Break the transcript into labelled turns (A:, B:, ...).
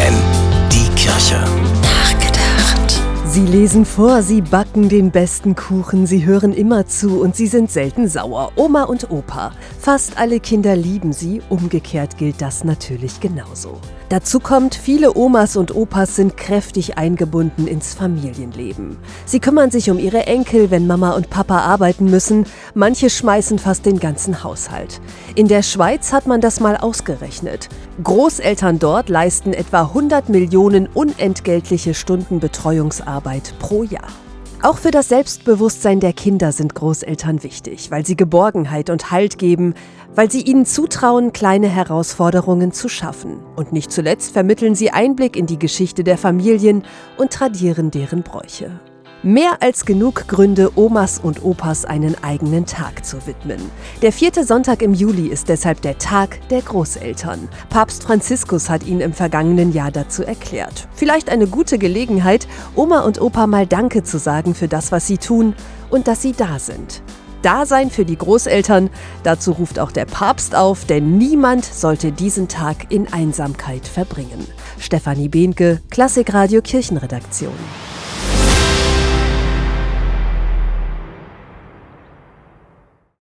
A: FFN, die Kirche.
B: Sie lesen vor, sie backen den besten Kuchen, sie hören immer zu und sie sind selten sauer. Oma und Opa. Fast alle Kinder lieben sie, umgekehrt gilt das natürlich genauso. Dazu kommt, viele Omas und Opas sind kräftig eingebunden ins Familienleben. Sie kümmern sich um ihre Enkel, wenn Mama und Papa arbeiten müssen. Manche schmeißen fast den ganzen Haushalt. In der Schweiz hat man das mal ausgerechnet. Großeltern dort leisten etwa 100 Millionen unentgeltliche Stunden Betreuungsarbeit pro Jahr. Auch für das Selbstbewusstsein der Kinder sind Großeltern wichtig, weil sie Geborgenheit und Halt geben, weil sie ihnen zutrauen, kleine Herausforderungen zu schaffen. Und nicht zuletzt vermitteln sie Einblick in die Geschichte der Familien und tradieren deren Bräuche. Mehr als genug Gründe, Omas und Opas einen eigenen Tag zu widmen. Der vierte Sonntag im Juli ist deshalb der Tag der Großeltern. Papst Franziskus hat ihn im vergangenen Jahr dazu erklärt. Vielleicht eine gute Gelegenheit, Oma und Opa mal Danke zu sagen für das, was sie tun und dass sie da sind. Dasein für die Großeltern, dazu ruft auch der Papst auf, denn niemand sollte diesen Tag in Einsamkeit verbringen. Stefanie Behnke, Klassikradio Kirchenredaktion.